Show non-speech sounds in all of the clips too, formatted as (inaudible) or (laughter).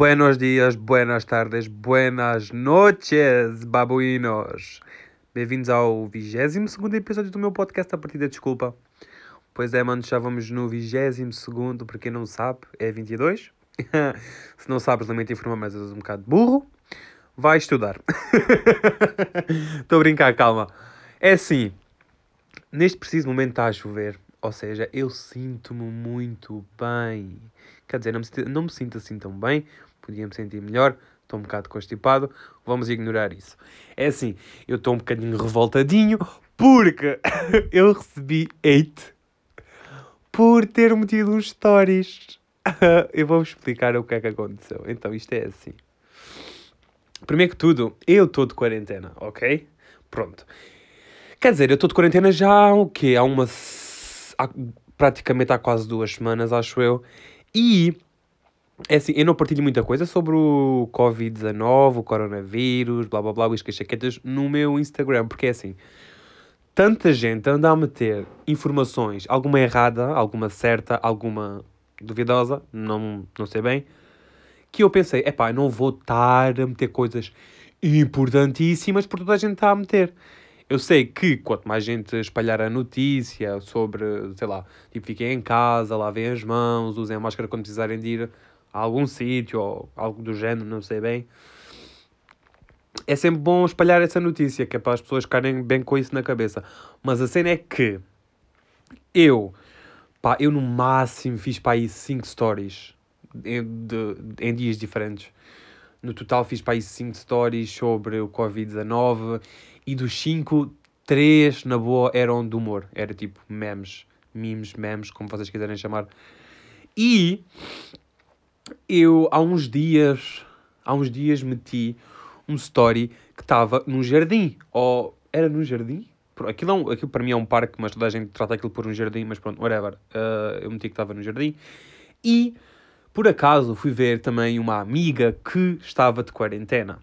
Buenos dias, buenas tardes, buenas noches, babuínos. Bem-vindos ao 22 episódio do meu podcast A Partir da Desculpa. Pois é, mano, já vamos no 22, para quem não sabe, é 22. (laughs) Se não sabes, lamento informar, mas és um bocado burro. Vai estudar. (laughs) Estou a brincar, calma. É assim, neste preciso momento está a chover. Ou seja, eu sinto-me muito bem. Quer dizer, não me, não me sinto assim tão bem. Podia me sentir melhor. Estou um bocado constipado. Vamos ignorar isso. É assim, eu estou um bocadinho revoltadinho porque (laughs) eu recebi hate por ter metido uns stories. (laughs) eu vou-vos explicar o que é que aconteceu. Então, isto é assim. Primeiro que tudo, eu estou de quarentena, ok? Pronto. Quer dizer, eu estou de quarentena já há o quê? Há uma... Há, praticamente há quase duas semanas, acho eu. E... É assim, eu não partilho muita coisa sobre o Covid-19, o coronavírus, blá blá blá, whiskas chaquetas, no meu Instagram, porque é assim, tanta gente anda a meter informações, alguma errada, alguma certa, alguma duvidosa, não, não sei bem, que eu pensei, epá, não vou estar a meter coisas importantíssimas porque toda a gente está a meter. Eu sei que quanto mais gente espalhar a notícia sobre, sei lá, tipo, fiquem em casa, lavem as mãos, usem a máscara quando precisarem de ir a algum sítio ou algo do género, não sei bem. É sempre bom espalhar essa notícia, que é para as pessoas ficarem bem com isso na cabeça. Mas a cena é que eu, pá, eu no máximo fiz para aí 5 stories em, de, em dias diferentes. No total fiz para aí 5 stories sobre o Covid-19 e dos 5, 3 na boa eram de humor. Era tipo memes, memes, memes, como vocês quiserem chamar. E eu há uns dias, há uns dias meti um story que estava num jardim. Ou era num jardim? Aquilo, é um, aquilo para mim é um parque, mas toda a gente trata aquilo por um jardim, mas pronto, whatever. Uh, eu meti que estava no jardim. E por acaso fui ver também uma amiga que estava de quarentena.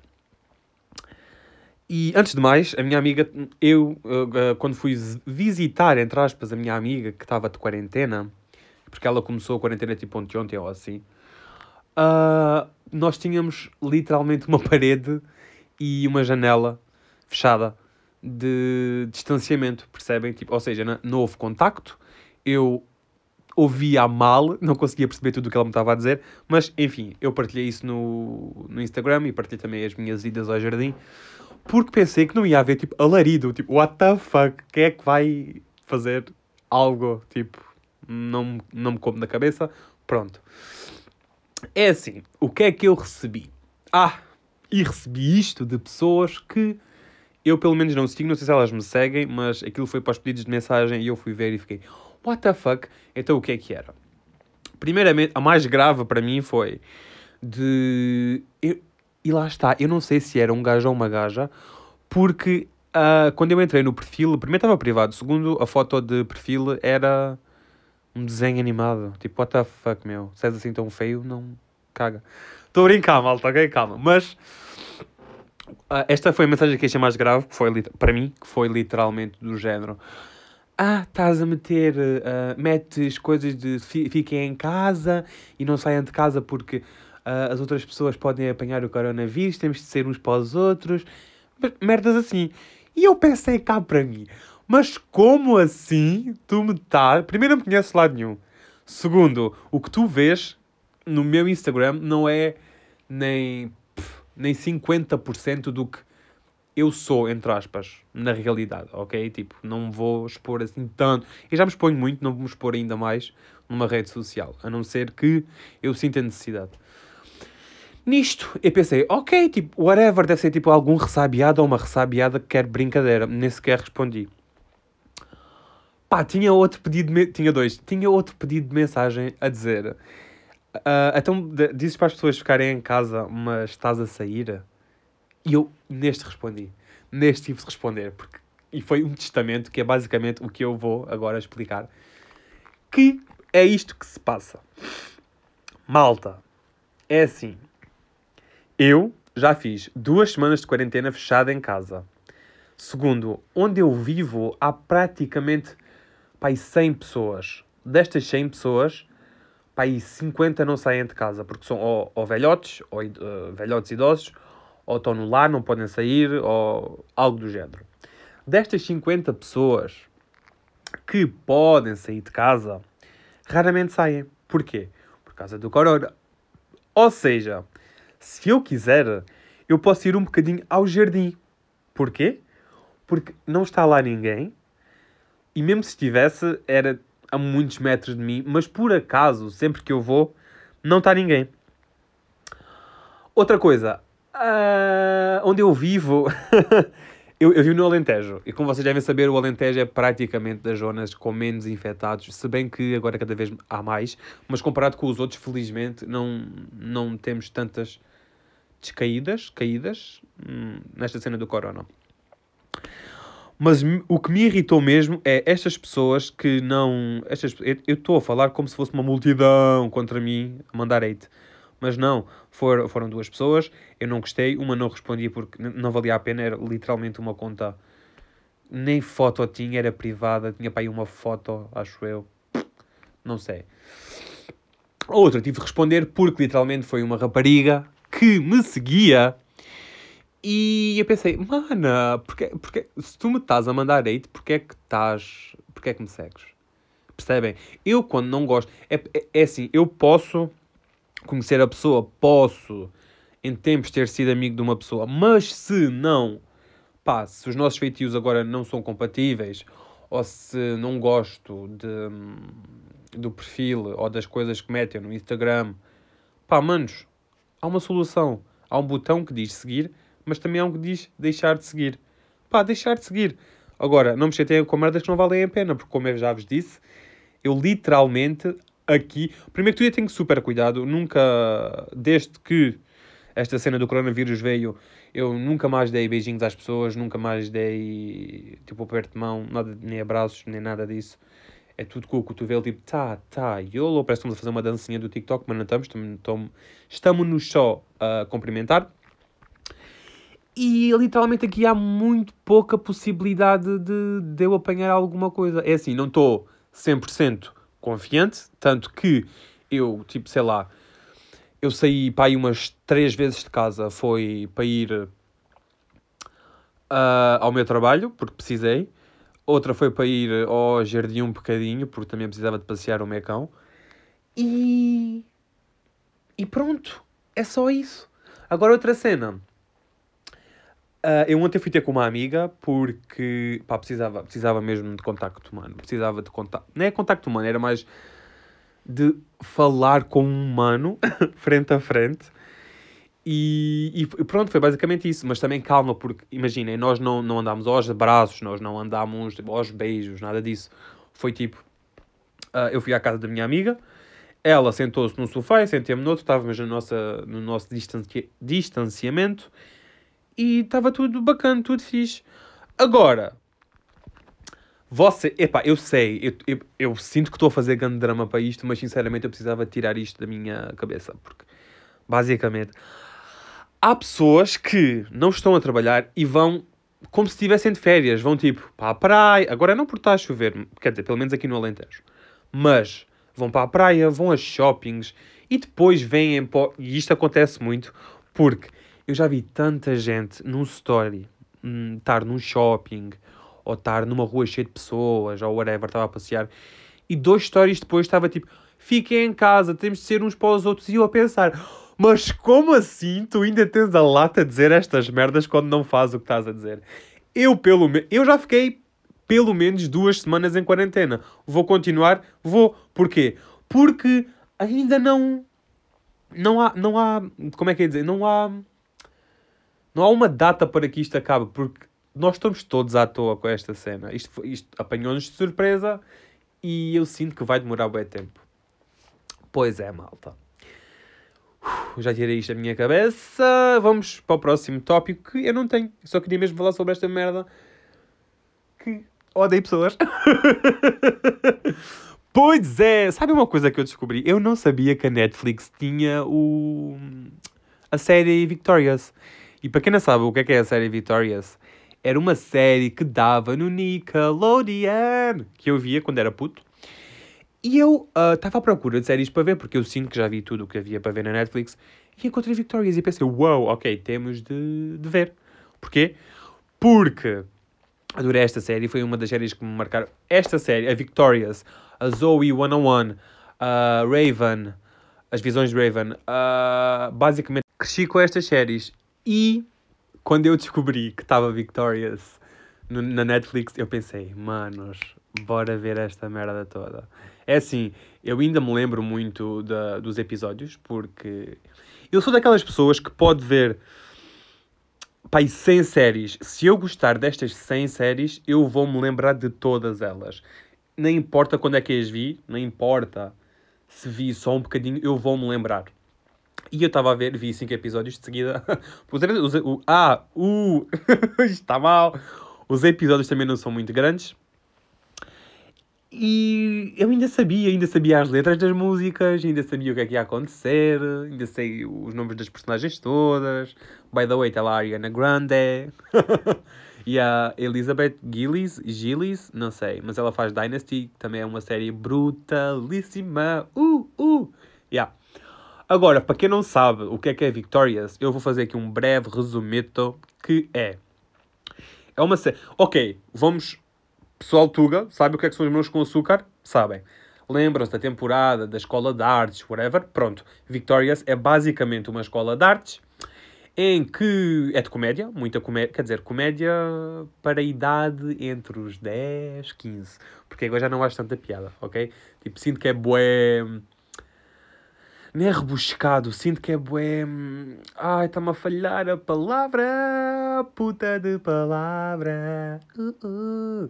E antes de mais, a minha amiga, eu, uh, quando fui visitar, entre aspas, a minha amiga que estava de quarentena, porque ela começou a quarentena tipo ontem, ontem ou assim, uh, nós tínhamos literalmente uma (laughs) parede e uma janela fechada de distanciamento, percebem? Tipo, ou seja, não houve contacto, eu ouvia mal, não conseguia perceber tudo o que ela me estava a dizer, mas enfim, eu partilhei isso no, no Instagram e partilhei também as minhas idas ao jardim, porque pensei que não ia haver tipo alarido, tipo, what the fuck, quem é que vai fazer algo, tipo, não, não me como na cabeça, pronto. É assim, o que é que eu recebi? Ah, e recebi isto de pessoas que eu pelo menos não sigo, não sei se elas me seguem, mas aquilo foi para os pedidos de mensagem e eu fui ver e fiquei, what the fuck? Então o que é que era? Primeiramente, a mais grave para mim foi de. Eu... E lá está, eu não sei se era um gajo ou uma gaja, porque uh, quando eu entrei no perfil, primeiro estava privado, segundo, a foto de perfil era um desenho animado. Tipo, what the fuck, meu? Se és assim tão feio, não caga. Estou a brincar, malta, ok? Calma. Mas uh, esta foi a mensagem que achei mais grave, que foi para mim, que foi literalmente do género. Ah, estás a meter, uh, metes coisas de fi, fiquem em casa e não saiam de casa porque uh, as outras pessoas podem apanhar o coronavírus, temos de ser uns para os outros. Merdas assim. E eu pensei cá para mim, mas como assim tu me estás. Primeiro, não me conheces lado nenhum. Segundo, o que tu vês no meu Instagram não é nem, pff, nem 50% do que eu sou, entre aspas, na realidade, ok? Tipo, não vou expor assim tanto. Eu já me exponho muito, não vou me expor ainda mais numa rede social, a não ser que eu sinta necessidade. Nisto, eu pensei, ok, tipo, whatever, deve ser tipo algum ressabiado ou uma ressabiada que quer brincadeira. Nem sequer respondi. Pá, tinha outro pedido, de tinha dois, tinha outro pedido de mensagem a dizer. Uh, então, dizes para as pessoas ficarem em casa, mas estás a sair? E eu neste respondi. Neste tive de responder. Porque, e foi um testamento que é basicamente o que eu vou agora explicar. Que é isto que se passa. Malta, é assim. Eu já fiz duas semanas de quarentena fechada em casa. Segundo, onde eu vivo há praticamente pai, 100 pessoas. Destas 100 pessoas, pá, aí 50 não saem de casa, porque são ou, ou velhotes, ou uh, velhotes idosos, ou estão no lar, não podem sair, ou algo do género. Destas 50 pessoas que podem sair de casa, raramente saem. Porquê? Por causa do corona. Ou seja, se eu quiser, eu posso ir um bocadinho ao jardim. Porquê? Porque não está lá ninguém. E mesmo se estivesse, era a muitos metros de mim. Mas por acaso, sempre que eu vou, não está ninguém. Outra coisa. Uh, onde eu vivo... (laughs) eu, eu vivo no Alentejo. E como vocês devem saber, o Alentejo é praticamente das zonas com menos infectados. Se bem que agora cada vez há mais. Mas comparado com os outros, felizmente, não, não temos tantas descaídas, caídas, hum, nesta cena do corona. Mas o que me irritou mesmo é estas pessoas que não. Estas, eu estou a falar como se fosse uma multidão contra mim a mandar hate. Mas não, for, foram duas pessoas, eu não gostei, uma não respondi porque não valia a pena, era literalmente uma conta. Nem foto tinha, era privada, tinha para aí uma foto, acho eu. Não sei. A outra tive de responder porque literalmente foi uma rapariga que me seguia. E eu pensei, mana, porque, porque, se tu me estás a mandar hate, porque é que estás. Porque é que me segues? Percebem? Eu, quando não gosto. É, é, é assim, eu posso conhecer a pessoa, posso em tempos ter sido amigo de uma pessoa, mas se não, pá, se os nossos feitios agora não são compatíveis, ou se não gosto de, do perfil ou das coisas que metem no Instagram, pá, manos, há uma solução. Há um botão que diz seguir, mas também há um que diz deixar de seguir. Pá, deixar de seguir. Agora, não me chateiem com merdas que não valem a pena, porque como eu já vos disse, eu literalmente aqui. Primeiro que tudo, eu tenho super cuidado. Nunca, desde que esta cena do coronavírus veio, eu nunca mais dei beijinhos às pessoas, nunca mais dei tipo aperto de mão, nada, nem abraços, nem nada disso é tudo com o cotovelo, tipo, tá, tá, YOLO, parece que estamos a fazer uma dancinha do TikTok, mas não estamos, estamos, estamos só a cumprimentar. E literalmente aqui há muito pouca possibilidade de, de eu apanhar alguma coisa. É assim, não estou 100% confiante, tanto que eu, tipo, sei lá, eu saí para aí umas três vezes de casa, foi para ir uh, ao meu trabalho, porque precisei. Outra foi para ir ao jardim um bocadinho, porque também precisava de passear o mecão. E. E pronto. É só isso. Agora outra cena. Uh, eu ontem fui ter com uma amiga porque pá, precisava, precisava mesmo de contacto humano. Precisava de contacto. Não é contacto humano, era mais de falar com um humano (laughs) frente a frente e, e, pronto, foi basicamente isso. Mas também calma, porque imaginem, nós não, não andámos aos abraços, nós não andámos tipo, aos beijos, nada disso. Foi tipo, uh, eu fui à casa da minha amiga, ela sentou-se num sofá, eu sentei-me no outro, estávamos no, nossa, no nosso distanci distanciamento e estava tudo bacana, tudo fixe. Agora, você, epá, eu sei, eu, eu, eu sinto que estou a fazer grande drama para isto, mas sinceramente eu precisava tirar isto da minha cabeça, porque basicamente há pessoas que não estão a trabalhar e vão como se estivessem de férias. Vão tipo para a praia. Agora não por estar a chover, quer dizer, pelo menos aqui no Alentejo. Mas vão para a praia, vão a shoppings e depois vêm. E isto acontece muito porque eu já vi tanta gente num story hum, estar num shopping ou estar numa rua cheia de pessoas ou whatever, estava a passear e dois stories depois estava tipo fiquem em casa, temos de ser uns para os outros e eu a pensar mas como assim tu ainda tens a lata a dizer estas merdas quando não fazes o que estás a dizer? Eu, pelo eu já fiquei pelo menos duas semanas em quarentena. Vou continuar? Vou. Porquê? Porque ainda não. Não há. Não há. Como é que é dizer? Não há. Não há uma data para que isto acabe. Porque nós estamos todos à toa com esta cena. Isto, isto apanhou-nos de surpresa e eu sinto que vai demorar bem tempo. Pois é, malta já tirei isto da minha cabeça. Vamos para o próximo tópico que eu não tenho. Só queria mesmo falar sobre esta merda que odeio pessoas. (laughs) pois é, sabe uma coisa que eu descobri? Eu não sabia que a Netflix tinha o a série Victorious. E para quem não sabe o que é, que é a série Victorious, era uma série que dava no Nickelodeon, que eu via quando era puto. E eu estava uh, à procura de séries para ver, porque eu sinto que já vi tudo o que havia para ver na Netflix, e encontrei Victorious e pensei, uau, wow, ok, temos de, de ver. Porquê? Porque adorei esta série, foi uma das séries que me marcaram. Esta série, a Victorious, a Zoe 101, a Raven, as visões de Raven, uh, basicamente cresci com estas séries e quando eu descobri que estava Victorious no, na Netflix, eu pensei, manos, bora ver esta merda toda. É assim, eu ainda me lembro muito da, dos episódios, porque eu sou daquelas pessoas que pode ver pai, 100 séries. Se eu gostar destas 100 séries, eu vou me lembrar de todas elas. Não importa quando é que as vi, não importa se vi só um bocadinho, eu vou me lembrar. E eu estava a ver, vi 5 episódios de seguida. (laughs) o, ah, uh, (laughs) está mal. Os episódios também não são muito grandes. E eu ainda sabia, ainda sabia as letras das músicas, ainda sabia o que é que ia acontecer, ainda sei os nomes das personagens todas. By the way, está lá a Ariana Grande (laughs) e a Elizabeth Gillies, Gillies, não sei, mas ela faz Dynasty, também é uma série brutalíssima. Uh, uh! Yeah. Agora, para quem não sabe o que é que é Victorious, eu vou fazer aqui um breve resumito que é. É uma série. Ok, vamos Pessoal Tuga, sabe o que é que são os meus com açúcar? Sabem. Lembram-se da temporada da escola de artes, whatever? Pronto. Victorious é basicamente uma escola de artes em que é de comédia, muita comédia, quer dizer, comédia para a idade entre os 10, 15. Porque agora já não acho tanta piada, ok? Tipo, sinto que é bué... Não é rebuscado, sinto que é bué... Ai, está-me a falhar a palavra, puta de palavra. Uh -uh.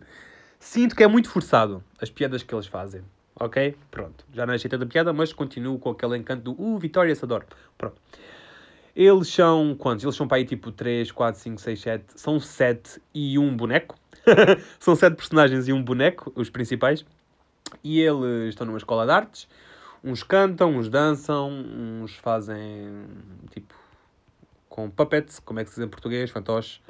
Sinto que é muito forçado as piadas que eles fazem. Ok? Pronto. Já não achei tanta piada, mas continuo com aquele encanto do Uh, Vitória, se adoro. Pronto. Eles são quantos? Eles são para aí tipo 3, 4, 5, 6, 7. São 7 e um boneco. (laughs) são 7 personagens e um boneco, os principais. E eles estão numa escola de artes. Uns cantam, uns dançam, uns fazem tipo com puppets, como é que se diz em português, fantoches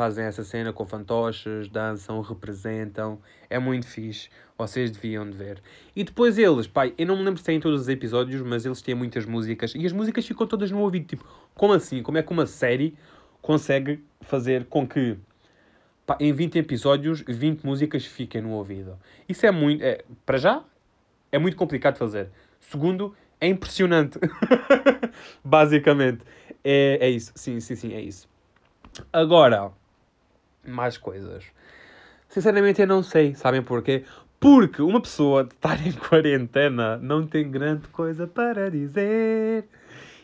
fazem essa cena com fantoches, dançam, representam. É muito fixe. Vocês deviam de ver. E depois eles, pai, eu não me lembro se têm todos os episódios, mas eles têm muitas músicas. E as músicas ficam todas no ouvido. Tipo, como assim? Como é que uma série consegue fazer com que pá, em 20 episódios 20 músicas fiquem no ouvido? Isso é muito. É, para já, é muito complicado fazer. Segundo, é impressionante. (laughs) Basicamente. É, é isso. Sim, sim, sim, é isso. Agora, mais coisas. Sinceramente, eu não sei. Sabem porquê? Porque uma pessoa de estar em quarentena não tem grande coisa para dizer.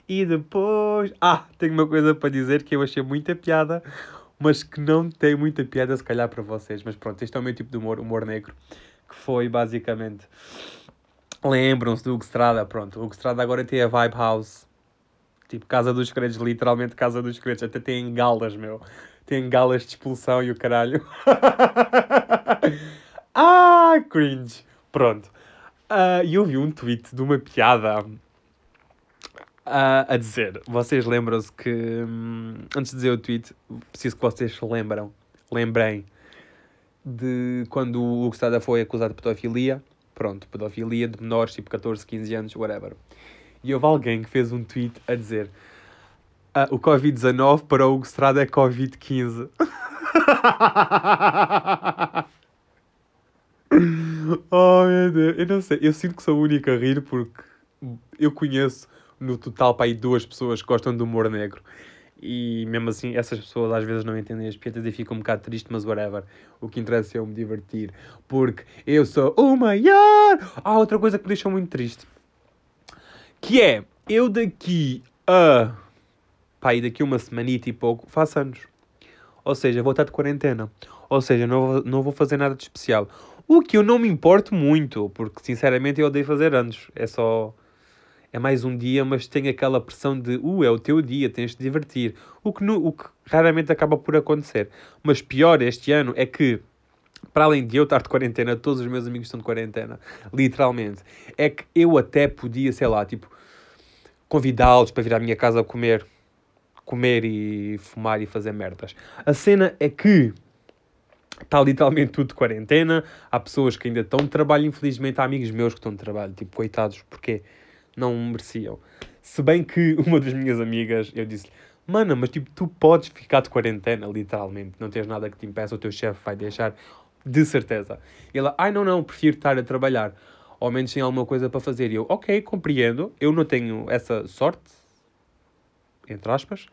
E depois. Ah, tenho uma coisa para dizer que eu achei muita piada, mas que não tem muita piada, se calhar, para vocês. Mas pronto, este é o meu tipo de humor, humor negro. Que foi basicamente. Lembram-se do Hugo Strada? Pronto, o Hugo Strada agora tem a Vibe House. Tipo, Casa dos Credos, literalmente Casa dos Credos. Até tem galas, meu tem galas de expulsão e o caralho. (laughs) ah, cringe. Pronto. Uh, e eu vi um tweet de uma piada uh, a dizer. Vocês lembram-se que. Hum, antes de dizer o tweet, preciso que vocês se lembram. Lembrem de quando o Hugo Strada foi acusado de pedofilia. Pronto, pedofilia de menores, tipo 14, 15 anos, whatever. E houve alguém que fez um tweet a dizer ah, o Covid-19 para o Hugo Strada é Covid-15. (laughs) oh meu Deus, eu não sei, eu sinto que sou a única a rir porque eu conheço no total para aí duas pessoas que gostam do humor negro. E mesmo assim, essas pessoas às vezes não entendem as piadas e ficam um bocado tristes, mas whatever. O que interessa é eu me divertir. Porque eu sou o maior! Há outra coisa que me deixa muito triste. Que é, eu daqui a pá, e daqui uma semanita e pouco, faço anos. Ou seja, vou estar de quarentena. Ou seja, não vou, não vou fazer nada de especial. O que eu não me importo muito, porque sinceramente eu odeio fazer anos. É só. É mais um dia, mas tem aquela pressão de, uh, é o teu dia, tens de divertir. O que, no, o que raramente acaba por acontecer. Mas pior este ano é que, para além de eu estar de quarentena, todos os meus amigos estão de quarentena, literalmente. É que eu até podia, sei lá, tipo, convidá-los para vir à minha casa comer comer e fumar e fazer merdas. A cena é que Está literalmente tudo de quarentena. Há pessoas que ainda estão de trabalho, infelizmente. Há amigos meus que estão de trabalho. Tipo, coitados, porque não mereciam. Se bem que (laughs) uma das minhas amigas, eu disse Mano, mas tipo, tu podes ficar de quarentena, literalmente. Não tens nada que te impeça, o teu chefe vai deixar, de certeza. E ela, ai não, não, prefiro estar a trabalhar. Ao menos tem alguma coisa para fazer. E eu, ok, compreendo. Eu não tenho essa sorte, entre aspas,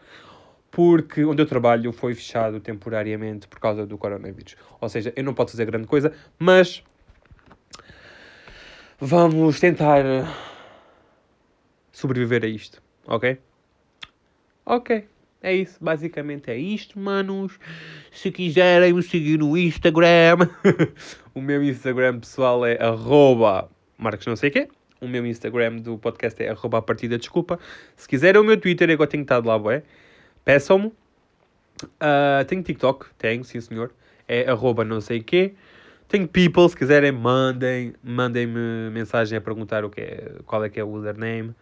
porque onde eu trabalho foi fechado temporariamente por causa do coronavírus. Ou seja, eu não posso fazer grande coisa, mas vamos tentar sobreviver a isto, ok? Ok, é isso, basicamente é isto, manos. Se quiserem me seguir no Instagram, (laughs) o meu Instagram pessoal é arroba marcos não sei quê. O meu Instagram do podcast é arroba a partida desculpa. Se quiserem o meu Twitter, eu tenho estado lá, boé. Peçam-me. Uh, tenho TikTok, tenho, sim senhor. É arroba não sei quê. Tenho people, se quiserem, mandem. Mandem-me mensagem a perguntar o que é, qual é que é o username.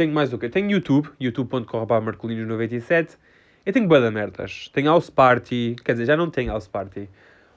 Tenho mais o quê? Tenho YouTube, youtube.com.br marcolinos97. Eu tenho boa merdas. Tenho House Party, quer dizer, já não tenho House Party.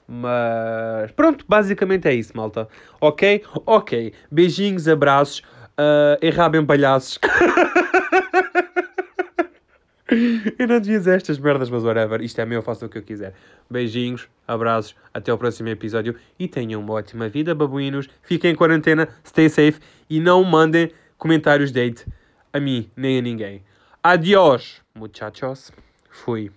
Mas pronto, basicamente é isso, malta. Ok? Ok. Beijinhos, abraços. Uh, errabem palhaços. (laughs) eu não devia dizer estas merdas, mas whatever. Isto é meu, eu faço o que eu quiser. Beijinhos, abraços, até ao próximo episódio e tenham uma ótima vida, babuínos. Fiquem em quarentena, stay safe e não mandem comentários de hate a mim nem a ninguém. Adiós, muchachos. Fui.